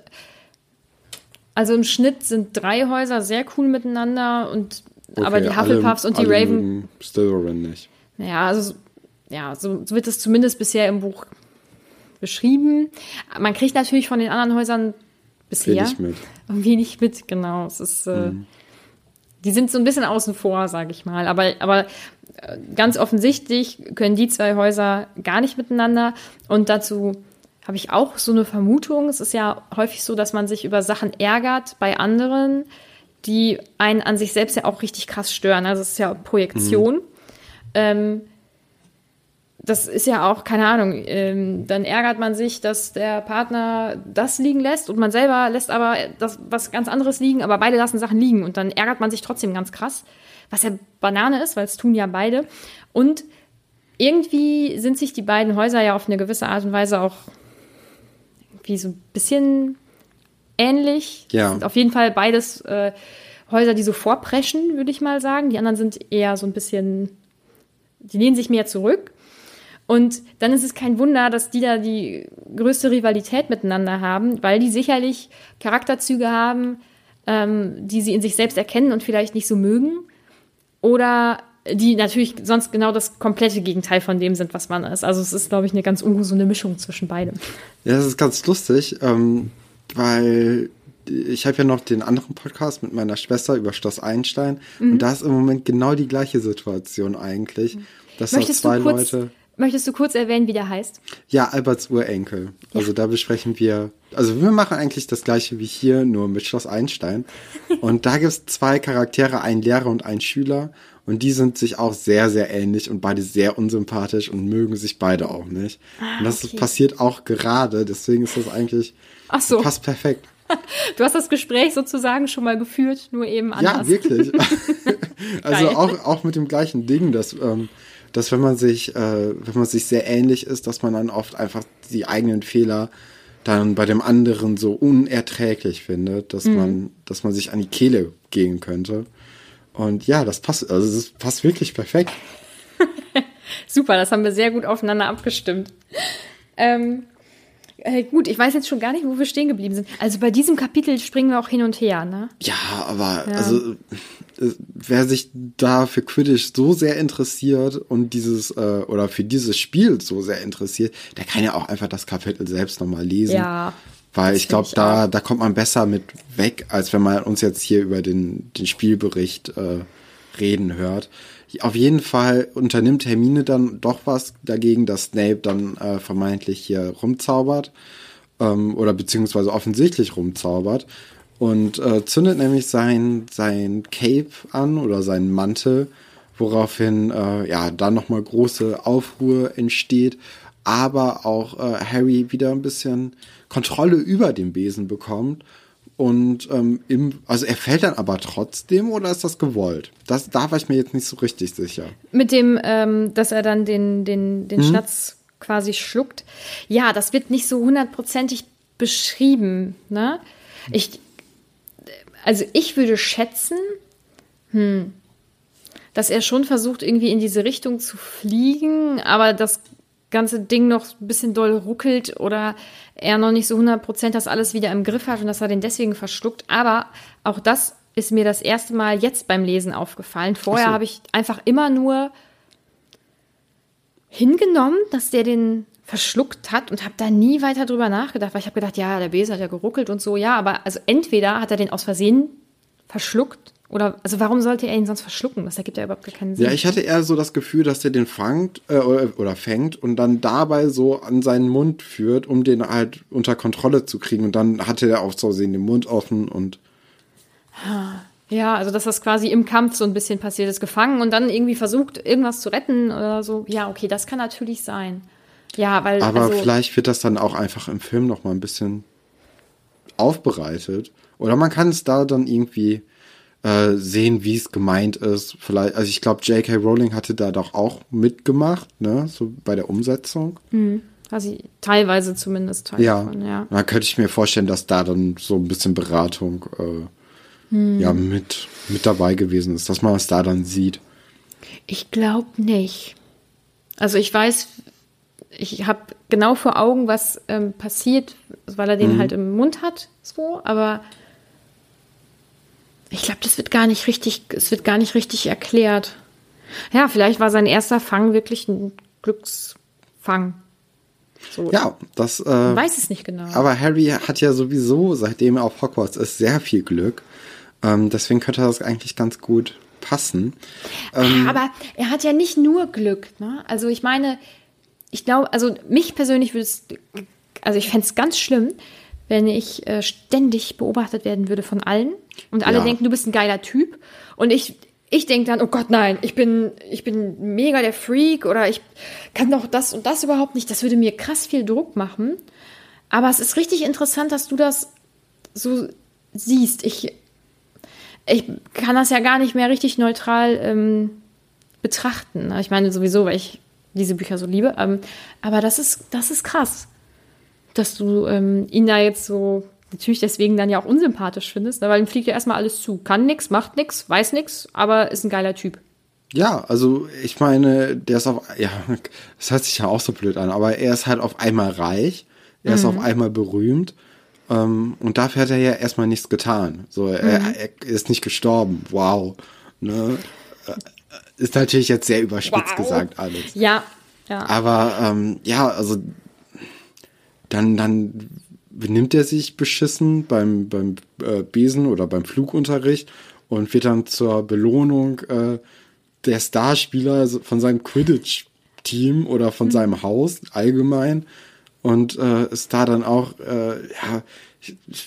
S3: Also im Schnitt sind drei Häuser sehr cool miteinander und okay, aber die Hufflepuffs alle, und die Raven.
S2: Slytherin nicht.
S3: Ja, also ja, so wird es zumindest bisher im Buch beschrieben. Man kriegt natürlich von den anderen Häusern bisher
S2: wenig mit.
S3: Wenig mit, genau. Es ist äh, mhm die sind so ein bisschen außen vor, sage ich mal. Aber, aber äh, ganz offensichtlich können die zwei Häuser gar nicht miteinander. Und dazu habe ich auch so eine Vermutung. Es ist ja häufig so, dass man sich über Sachen ärgert bei anderen, die einen an sich selbst ja auch richtig krass stören. Also es ist ja Projektion. Mhm. Ähm, das ist ja auch, keine Ahnung, ähm, dann ärgert man sich, dass der Partner das liegen lässt und man selber lässt aber das was ganz anderes liegen, aber beide lassen Sachen liegen und dann ärgert man sich trotzdem ganz krass, was ja Banane ist, weil es tun ja beide. Und irgendwie sind sich die beiden Häuser ja auf eine gewisse Art und Weise auch wie so ein bisschen ähnlich. Ja. Sind auf jeden Fall beides äh, Häuser, die so vorpreschen, würde ich mal sagen. Die anderen sind eher so ein bisschen, die lehnen sich mehr zurück. Und dann ist es kein Wunder, dass die da die größte Rivalität miteinander haben, weil die sicherlich Charakterzüge haben, ähm, die sie in sich selbst erkennen und vielleicht nicht so mögen. Oder die natürlich sonst genau das komplette Gegenteil von dem sind, was man ist. Also es ist, glaube ich, eine ganz ungesunde Mischung zwischen beidem.
S2: Ja, das ist ganz lustig, ähm, weil ich habe ja noch den anderen Podcast mit meiner Schwester über Schloss Einstein mhm. und da ist im Moment genau die gleiche Situation eigentlich. Dass
S3: Möchtest zwei du kurz Leute Möchtest du kurz erwähnen, wie der heißt?
S2: Ja, Alberts Urenkel. Ja. Also da besprechen wir, also wir machen eigentlich das gleiche wie hier, nur mit Schloss Einstein. [laughs] und da gibt es zwei Charaktere, ein Lehrer und ein Schüler. Und die sind sich auch sehr, sehr ähnlich und beide sehr unsympathisch und mögen sich beide auch nicht. Ah, und das okay. passiert auch gerade, deswegen ist das eigentlich Ach so. passt perfekt. [laughs]
S3: Du hast das Gespräch sozusagen schon mal geführt, nur eben anders.
S2: Ja, wirklich. [laughs] [laughs] also auch, auch mit dem gleichen Ding, dass ähm, dass wenn man sich, äh, wenn man sich sehr ähnlich ist, dass man dann oft einfach die eigenen Fehler dann bei dem anderen so unerträglich findet, dass mhm. man, dass man sich an die Kehle gehen könnte. Und ja, das passt, also das passt wirklich perfekt.
S3: Super, das haben wir sehr gut aufeinander abgestimmt. Ähm, äh, gut, ich weiß jetzt schon gar nicht, wo wir stehen geblieben sind. Also bei diesem Kapitel springen wir auch hin und her, ne?
S2: Ja, aber ja. also äh, wer sich da für Quidditch so sehr interessiert und dieses äh, oder für dieses Spiel so sehr interessiert, der kann ja auch einfach das Kapitel selbst nochmal lesen. Ja. Weil ich glaube, da, da kommt man besser mit weg, als wenn man uns jetzt hier über den, den Spielbericht äh, reden hört. Auf jeden Fall unternimmt Hermine dann doch was dagegen, dass Snape dann äh, vermeintlich hier rumzaubert ähm, oder beziehungsweise offensichtlich rumzaubert und äh, zündet nämlich sein, sein Cape an oder seinen Mantel, woraufhin äh, ja dann nochmal große Aufruhr entsteht, aber auch äh, Harry wieder ein bisschen Kontrolle über den Besen bekommt. Und ähm, im, also er fällt dann aber trotzdem oder ist das gewollt? Das, da war ich mir jetzt nicht so richtig sicher.
S3: Mit dem, ähm, dass er dann den, den, den hm? Schnatz quasi schluckt. Ja, das wird nicht so hundertprozentig beschrieben. Ne? Ich, also ich würde schätzen, hm, dass er schon versucht, irgendwie in diese Richtung zu fliegen, aber das ganze Ding noch ein bisschen doll ruckelt oder er noch nicht so 100% das alles wieder im Griff hat und dass er den deswegen verschluckt. Aber auch das ist mir das erste Mal jetzt beim Lesen aufgefallen. Vorher so. habe ich einfach immer nur hingenommen, dass der den verschluckt hat und habe da nie weiter drüber nachgedacht, weil ich habe gedacht, ja, der Besen hat ja geruckelt und so, ja, aber also entweder hat er den aus Versehen verschluckt oder also warum sollte er ihn sonst verschlucken? Das ergibt ja überhaupt keinen Sinn.
S2: Ja, ich hatte eher so das Gefühl, dass er den fangt äh, oder, fängt und dann dabei so an seinen Mund führt, um den halt unter Kontrolle zu kriegen und dann hatte er auch so sehen den Mund offen und
S3: ja, also dass das quasi im Kampf so ein bisschen passiert ist, gefangen und dann irgendwie versucht, irgendwas zu retten oder so. Ja, okay, das kann natürlich sein. Ja, weil.
S2: Aber also, vielleicht wird das dann auch einfach im Film noch mal ein bisschen aufbereitet. Oder man kann es da dann irgendwie äh, sehen, wie es gemeint ist. Vielleicht, also ich glaube, J.K. Rowling hatte da doch auch mitgemacht, ne, so bei der Umsetzung.
S3: Mhm. Also teilweise zumindest.
S2: Teil ja. Davon, ja. Da könnte ich mir vorstellen, dass da dann so ein bisschen Beratung äh, hm. ja mit mit dabei gewesen ist, dass man es da dann sieht.
S3: Ich glaube nicht. Also ich weiß, ich habe genau vor Augen, was ähm, passiert, weil er den mhm. halt im Mund hat, so, aber ich glaube, das wird gar nicht richtig, es wird gar nicht richtig erklärt. Ja, vielleicht war sein erster Fang wirklich ein Glücksfang.
S2: So. Ja, das. Äh,
S3: weiß es nicht genau.
S2: Aber Harry hat ja sowieso, seitdem er auf Hogwarts ist, sehr viel Glück. Ähm, deswegen könnte das eigentlich ganz gut passen.
S3: Ähm, aber er hat ja nicht nur Glück. Ne? Also ich meine, ich glaube, also mich persönlich würde es also ich fände es ganz schlimm, wenn ich äh, ständig beobachtet werden würde von allen und alle ja. denken, du bist ein geiler Typ und ich ich denke dann, oh Gott, nein, ich bin, ich bin mega der Freak oder ich kann doch das und das überhaupt nicht. Das würde mir krass viel Druck machen. Aber es ist richtig interessant, dass du das so siehst. Ich, ich kann das ja gar nicht mehr richtig neutral ähm, betrachten. Ich meine sowieso, weil ich diese Bücher so liebe. Ähm, aber das ist, das ist krass, dass du ähm, ihn da jetzt so natürlich deswegen dann ja auch unsympathisch findest, ne? weil ihm fliegt ja erstmal alles zu. Kann nichts, macht nichts, weiß nichts, aber ist ein geiler Typ.
S2: Ja, also ich meine, der ist auf, ja, das hört sich ja auch so blöd an, aber er ist halt auf einmal reich, er mhm. ist auf einmal berühmt ähm, und dafür hat er ja erstmal nichts getan. So, mhm. er, er, ist nicht gestorben, wow. Ne? Ist natürlich jetzt sehr überspitzt wow. gesagt alles.
S3: Ja, ja.
S2: Aber ähm, ja, also dann, dann benimmt er sich beschissen beim, beim äh, Besen oder beim Flugunterricht und wird dann zur Belohnung äh, der Starspieler von seinem Quidditch-Team oder von mhm. seinem Haus allgemein und äh, ist da dann auch äh, ja,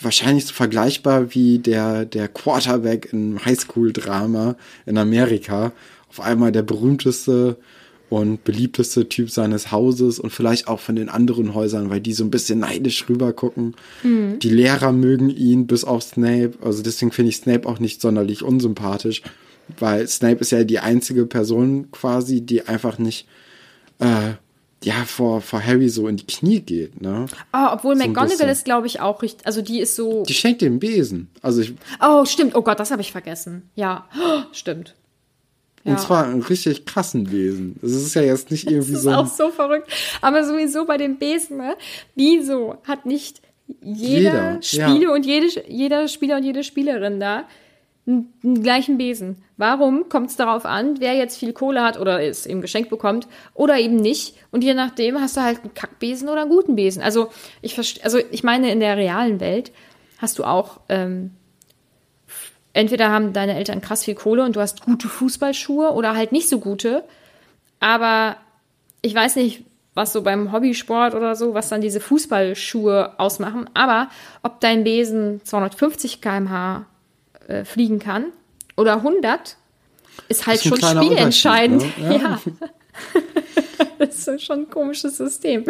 S2: wahrscheinlich so vergleichbar wie der, der Quarterback im Highschool-Drama in Amerika. Auf einmal der berühmteste und beliebteste Typ seines Hauses und vielleicht auch von den anderen Häusern, weil die so ein bisschen neidisch rüber gucken. Mhm. Die Lehrer mögen ihn bis auf Snape. Also deswegen finde ich Snape auch nicht sonderlich unsympathisch, weil Snape ist ja die einzige Person quasi, die einfach nicht äh, ja vor, vor Harry so in die Knie geht. Ne?
S3: Oh, obwohl so McGonagall ist, glaube ich, auch richtig. Also die ist so.
S2: Die schenkt den Besen. Also ich.
S3: Oh, stimmt. Oh Gott, das habe ich vergessen. Ja, oh, [gasps] stimmt.
S2: Und ja. zwar einen richtig krassen Besen. Das ist ja jetzt nicht irgendwie so. Das
S3: ist auch so verrückt. Aber sowieso bei dem Besen, ne? Wieso hat nicht jeder, jeder Spieler ja. und jede, jeder Spieler und jede Spielerin da einen, gleichen Besen? Warum kommt es darauf an, wer jetzt viel Kohle hat oder es eben geschenkt bekommt oder eben nicht? Und je nachdem hast du halt einen Kackbesen oder einen guten Besen. Also ich, also ich meine, in der realen Welt hast du auch ähm, entweder haben deine Eltern krass viel Kohle und du hast gute Fußballschuhe oder halt nicht so gute. Aber ich weiß nicht, was so beim Hobbysport oder so, was dann diese Fußballschuhe ausmachen. Aber ob dein Besen 250 km/h äh, fliegen kann oder 100, ist halt ist schon spielentscheidend. Ne? Ja. [laughs] ja. das ist schon ein komisches System.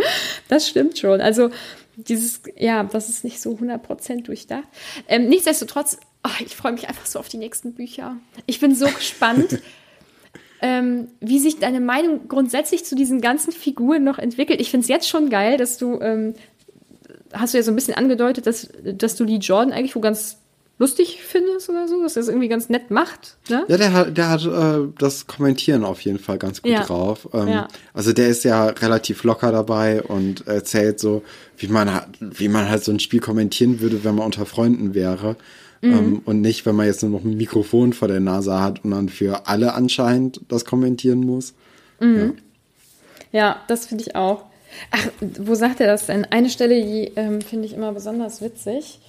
S3: Das stimmt schon. Also dieses, ja, das ist nicht so 100% durchdacht. Ähm, nichtsdestotrotz oh, ich freue mich einfach so auf die nächsten Bücher. Ich bin so [laughs] gespannt, ähm, wie sich deine Meinung grundsätzlich zu diesen ganzen Figuren noch entwickelt. Ich finde es jetzt schon geil, dass du, ähm, hast du ja so ein bisschen angedeutet, dass, dass du Lee Jordan eigentlich wo ganz lustig findest oder so, dass er es irgendwie ganz nett macht. Ne?
S2: Ja, der hat, der hat äh, das Kommentieren auf jeden Fall ganz gut ja. drauf. Ähm, ja. Also der ist ja relativ locker dabei und erzählt so, wie man, wie man halt so ein Spiel kommentieren würde, wenn man unter Freunden wäre. Mhm. Ähm, und nicht, wenn man jetzt nur noch ein Mikrofon vor der Nase hat und dann für alle anscheinend das kommentieren muss.
S3: Mhm. Ja. ja. das finde ich auch. Ach, wo sagt er das denn? Eine Stelle, die ähm, finde ich immer besonders witzig.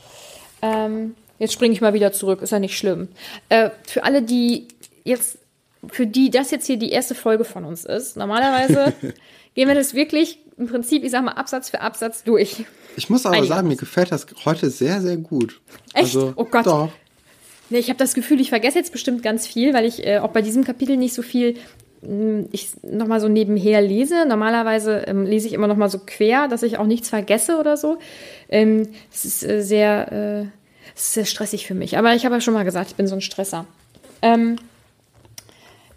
S3: Ähm, jetzt springe ich mal wieder zurück, ist ja nicht schlimm. Äh, für alle, die jetzt, für die das jetzt hier die erste Folge von uns ist, normalerweise [laughs] gehen wir das wirklich im Prinzip, ich sag mal, Absatz für Absatz durch.
S2: Ich muss aber sagen, mir gefällt das heute sehr, sehr gut.
S3: Echt? Also, oh Gott. Doch. Nee, ich habe das Gefühl, ich vergesse jetzt bestimmt ganz viel, weil ich äh, auch bei diesem Kapitel nicht so viel hm, ich nochmal so nebenher lese. Normalerweise ähm, lese ich immer nochmal so quer, dass ich auch nichts vergesse oder so. Ähm, das ist äh, sehr, äh, sehr stressig für mich. Aber ich habe ja schon mal gesagt, ich bin so ein Stresser. Ähm,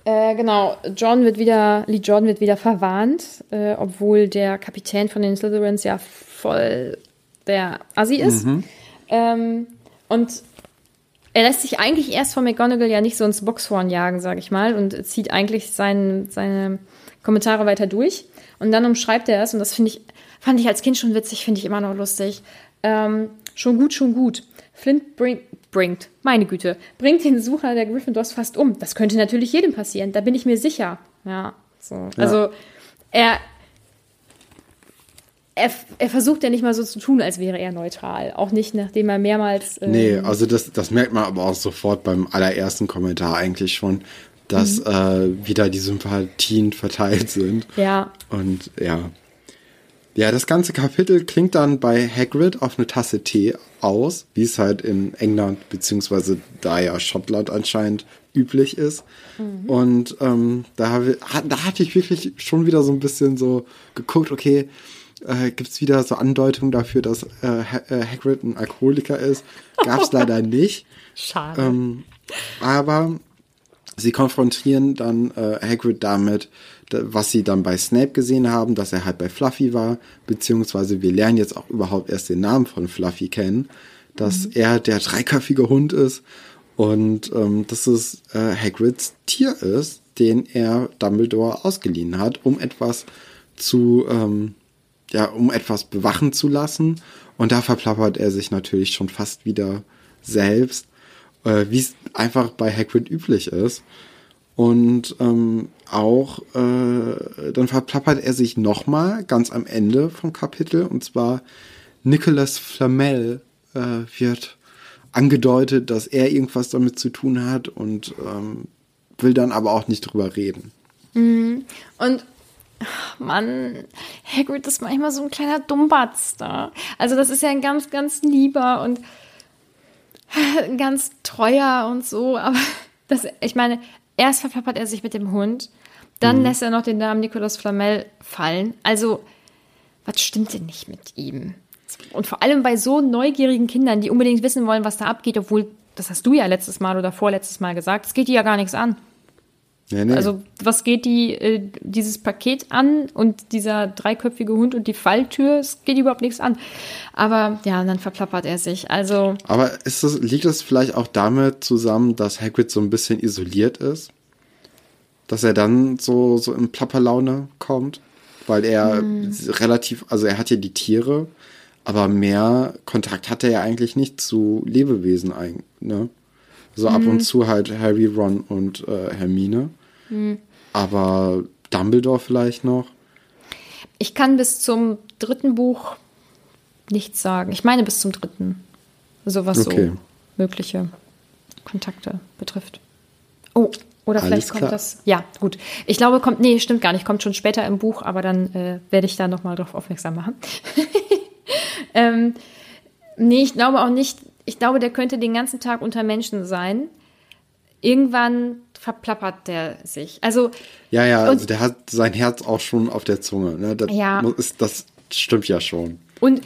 S3: äh, genau, John wird wieder, Lee Jordan wird wieder verwarnt, äh, obwohl der Kapitän von den Slytherins ja voll der Assi ist. Mhm. Ähm, und er lässt sich eigentlich erst von McGonagall ja nicht so ins Boxhorn jagen, sage ich mal, und zieht eigentlich sein, seine Kommentare weiter durch. Und dann umschreibt er es, und das finde ich, fand ich als Kind schon witzig, finde ich immer noch lustig. Ähm, schon gut, schon gut. Flint bring, bringt, meine Güte, bringt den Sucher der Gryffindors fast um. Das könnte natürlich jedem passieren, da bin ich mir sicher. Ja, so. Ja. Also er, er, er, versucht ja nicht mal so zu tun, als wäre er neutral. Auch nicht, nachdem er mehrmals.
S2: Ähm nee, also das, das merkt man aber auch sofort beim allerersten Kommentar eigentlich schon, dass mhm. äh, wieder die Sympathien verteilt sind.
S3: Ja.
S2: Und ja. Ja, das ganze Kapitel klingt dann bei Hagrid auf eine Tasse Tee aus, wie es halt in England beziehungsweise da ja Schottland anscheinend üblich ist. Mhm. Und ähm, da, da hatte ich wirklich schon wieder so ein bisschen so geguckt, okay, äh, gibt es wieder so Andeutungen dafür, dass äh, äh Hagrid ein Alkoholiker ist. Gab es [laughs] leider nicht.
S3: Schade.
S2: Ähm, aber sie konfrontieren dann äh, Hagrid damit, was sie dann bei Snape gesehen haben, dass er halt bei Fluffy war, beziehungsweise wir lernen jetzt auch überhaupt erst den Namen von Fluffy kennen, dass mhm. er der dreiköpfige Hund ist und ähm, dass es äh, Hagrids Tier ist, den er Dumbledore ausgeliehen hat, um etwas zu, ähm, ja, um etwas bewachen zu lassen. Und da verplappert er sich natürlich schon fast wieder selbst, äh, wie es einfach bei Hagrid üblich ist. Und ähm, auch, äh, dann verplappert er sich nochmal ganz am Ende vom Kapitel. Und zwar Nicholas Flamel äh, wird angedeutet, dass er irgendwas damit zu tun hat und ähm, will dann aber auch nicht drüber reden.
S3: Mhm. Und Mann, Hagrid ist manchmal so ein kleiner Dummbatz da. Also das ist ja ein ganz, ganz lieber und ganz treuer und so, aber [laughs] das, ich meine, erst verplappert er sich mit dem Hund, dann mhm. lässt er noch den Namen Nicolas Flamel fallen. Also, was stimmt denn nicht mit ihm? Und vor allem bei so neugierigen Kindern, die unbedingt wissen wollen, was da abgeht, obwohl, das hast du ja letztes Mal oder vorletztes Mal gesagt, es geht die ja gar nichts an. Nee, nee. Also, was geht die, äh, dieses Paket an und dieser dreiköpfige Hund und die Falltür, es geht überhaupt nichts an. Aber ja, dann verplappert er sich. Also.
S2: Aber das, liegt das vielleicht auch damit zusammen, dass Hagrid so ein bisschen isoliert ist? Dass er dann so, so in Plapperlaune kommt? Weil er hm. relativ, also er hat ja die Tiere, aber mehr Kontakt hat er ja eigentlich nicht zu Lebewesen eigentlich, ne? So ab und mhm. zu halt Harry, Ron und äh, Hermine. Aber Dumbledore vielleicht noch?
S3: Ich kann bis zum dritten Buch nichts sagen. Ich meine bis zum dritten. So was okay. so mögliche Kontakte betrifft. Oh, oder vielleicht kommt das. Ja, gut. Ich glaube, kommt. Nee, stimmt gar nicht. Kommt schon später im Buch, aber dann äh, werde ich da nochmal drauf aufmerksam machen. [laughs] ähm, nee, ich glaube auch nicht, ich glaube, der könnte den ganzen Tag unter Menschen sein. Irgendwann verplappert der sich. Also
S2: ja, ja, also der hat sein Herz auch schon auf der Zunge. Ne? Das, ja. ist, das stimmt ja schon.
S3: Und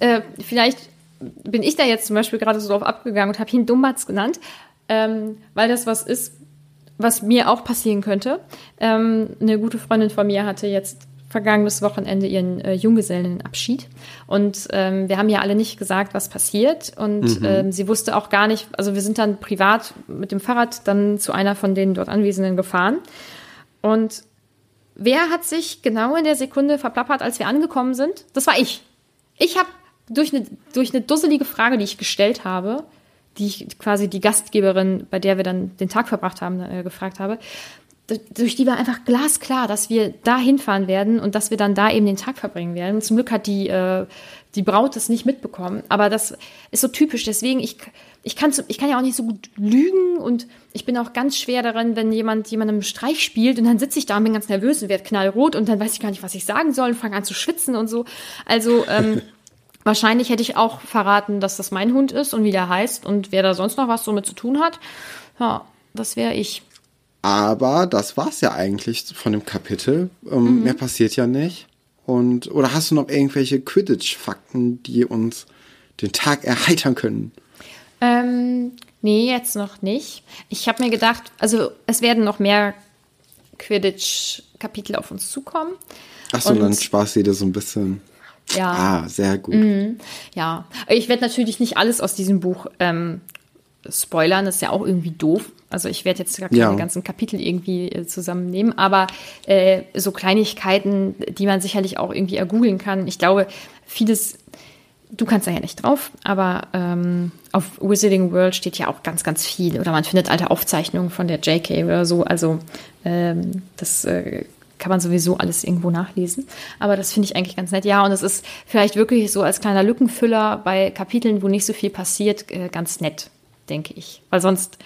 S3: äh, vielleicht bin ich da jetzt zum Beispiel gerade so drauf abgegangen und habe ihn Dumbatz genannt, ähm, weil das was ist, was mir auch passieren könnte. Ähm, eine gute Freundin von mir hatte jetzt vergangenes Wochenende ihren äh, Junggesellenabschied. Und ähm, wir haben ja alle nicht gesagt, was passiert. Und mhm. ähm, sie wusste auch gar nicht, also wir sind dann privat mit dem Fahrrad dann zu einer von den dort Anwesenden gefahren. Und wer hat sich genau in der Sekunde verplappert, als wir angekommen sind? Das war ich. Ich habe durch eine, durch eine dusselige Frage, die ich gestellt habe, die ich quasi die Gastgeberin, bei der wir dann den Tag verbracht haben, äh, gefragt habe, durch die war einfach glasklar, dass wir da hinfahren werden und dass wir dann da eben den Tag verbringen werden. zum Glück hat die, äh, die Braut das nicht mitbekommen. Aber das ist so typisch. Deswegen, ich, ich, kann, ich kann ja auch nicht so gut lügen und ich bin auch ganz schwer darin, wenn jemand jemandem Streich spielt und dann sitze ich da und bin ganz nervös und werde knallrot und dann weiß ich gar nicht, was ich sagen soll und fange an zu schwitzen und so. Also, ähm, [laughs] wahrscheinlich hätte ich auch verraten, dass das mein Hund ist und wie der heißt und wer da sonst noch was so mit zu tun hat. Ja, das wäre ich.
S2: Aber das war's ja eigentlich von dem Kapitel. Ähm, mhm. Mehr passiert ja nicht. Und, oder hast du noch irgendwelche Quidditch-Fakten, die uns den Tag erheitern können?
S3: Ähm, nee, jetzt noch nicht. Ich habe mir gedacht, also es werden noch mehr Quidditch-Kapitel auf uns zukommen.
S2: Achso, dann sparst du dir so ein bisschen.
S3: Ja.
S2: Ah, sehr gut.
S3: Mhm. Ja, ich werde natürlich nicht alles aus diesem Buch ähm, spoilern, das ist ja auch irgendwie doof. Also ich werde jetzt gar keine ja. ganzen Kapitel irgendwie äh, zusammennehmen, aber äh, so Kleinigkeiten, die man sicherlich auch irgendwie ergoogeln kann. Ich glaube, vieles, du kannst da ja nicht drauf, aber ähm, auf Wizarding World steht ja auch ganz, ganz viel. Oder man findet alte Aufzeichnungen von der JK oder so. Also ähm, das äh, kann man sowieso alles irgendwo nachlesen. Aber das finde ich eigentlich ganz nett. Ja, und es ist vielleicht wirklich so als kleiner Lückenfüller bei Kapiteln, wo nicht so viel passiert, äh, ganz nett denke ich. Weil sonst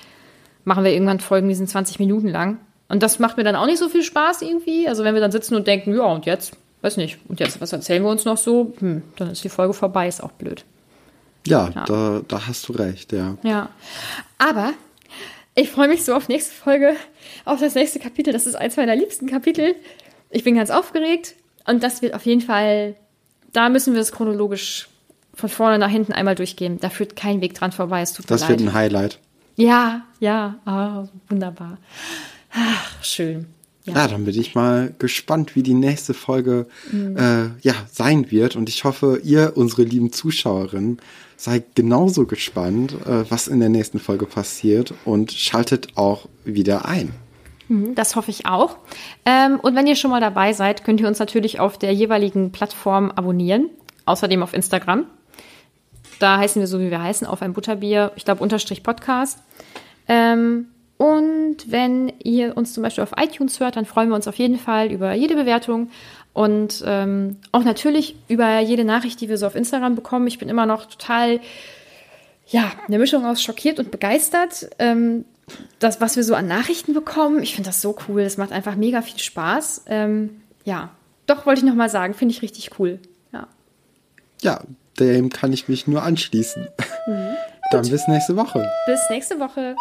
S3: machen wir irgendwann Folgen, die sind 20 Minuten lang. Und das macht mir dann auch nicht so viel Spaß irgendwie. Also wenn wir dann sitzen und denken, ja, und jetzt? weiß nicht. Und jetzt, was erzählen wir uns noch so? Hm, dann ist die Folge vorbei, ist auch blöd.
S2: Ja, ja. Da, da hast du recht, ja.
S3: Ja. Aber ich freue mich so auf nächste Folge, auf das nächste Kapitel. Das ist eins meiner liebsten Kapitel. Ich bin ganz aufgeregt und das wird auf jeden Fall, da müssen wir es chronologisch von vorne nach hinten einmal durchgehen. Da führt kein Weg dran vorbei. Es tut
S2: das wird ein Highlight.
S3: Ja, ja, oh, wunderbar. Ach, schön.
S2: Ja. ja. dann bin ich mal gespannt, wie die nächste Folge mhm. äh, ja, sein wird. Und ich hoffe, ihr, unsere lieben Zuschauerinnen, seid genauso gespannt, äh, was in der nächsten Folge passiert und schaltet auch wieder ein.
S3: Mhm, das hoffe ich auch. Ähm, und wenn ihr schon mal dabei seid, könnt ihr uns natürlich auf der jeweiligen Plattform abonnieren. Außerdem auf Instagram. Da heißen wir so, wie wir heißen, auf ein Butterbier, ich glaube, unterstrich Podcast. Ähm, und wenn ihr uns zum Beispiel auf iTunes hört, dann freuen wir uns auf jeden Fall über jede Bewertung und ähm, auch natürlich über jede Nachricht, die wir so auf Instagram bekommen. Ich bin immer noch total, ja, eine Mischung aus schockiert und begeistert. Ähm, das, was wir so an Nachrichten bekommen, ich finde das so cool. Es macht einfach mega viel Spaß. Ähm, ja, doch wollte ich noch mal sagen, finde ich richtig cool. Ja.
S2: Ja, dem kann ich mich nur anschließen. Mhm. Dann bis nächste Woche.
S3: Bis nächste Woche.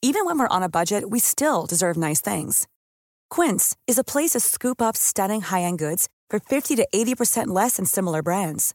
S4: Even when we're on a budget, we still deserve nice things. Quince is a place to scoop up stunning high-end goods for 50 to 80% less than similar brands.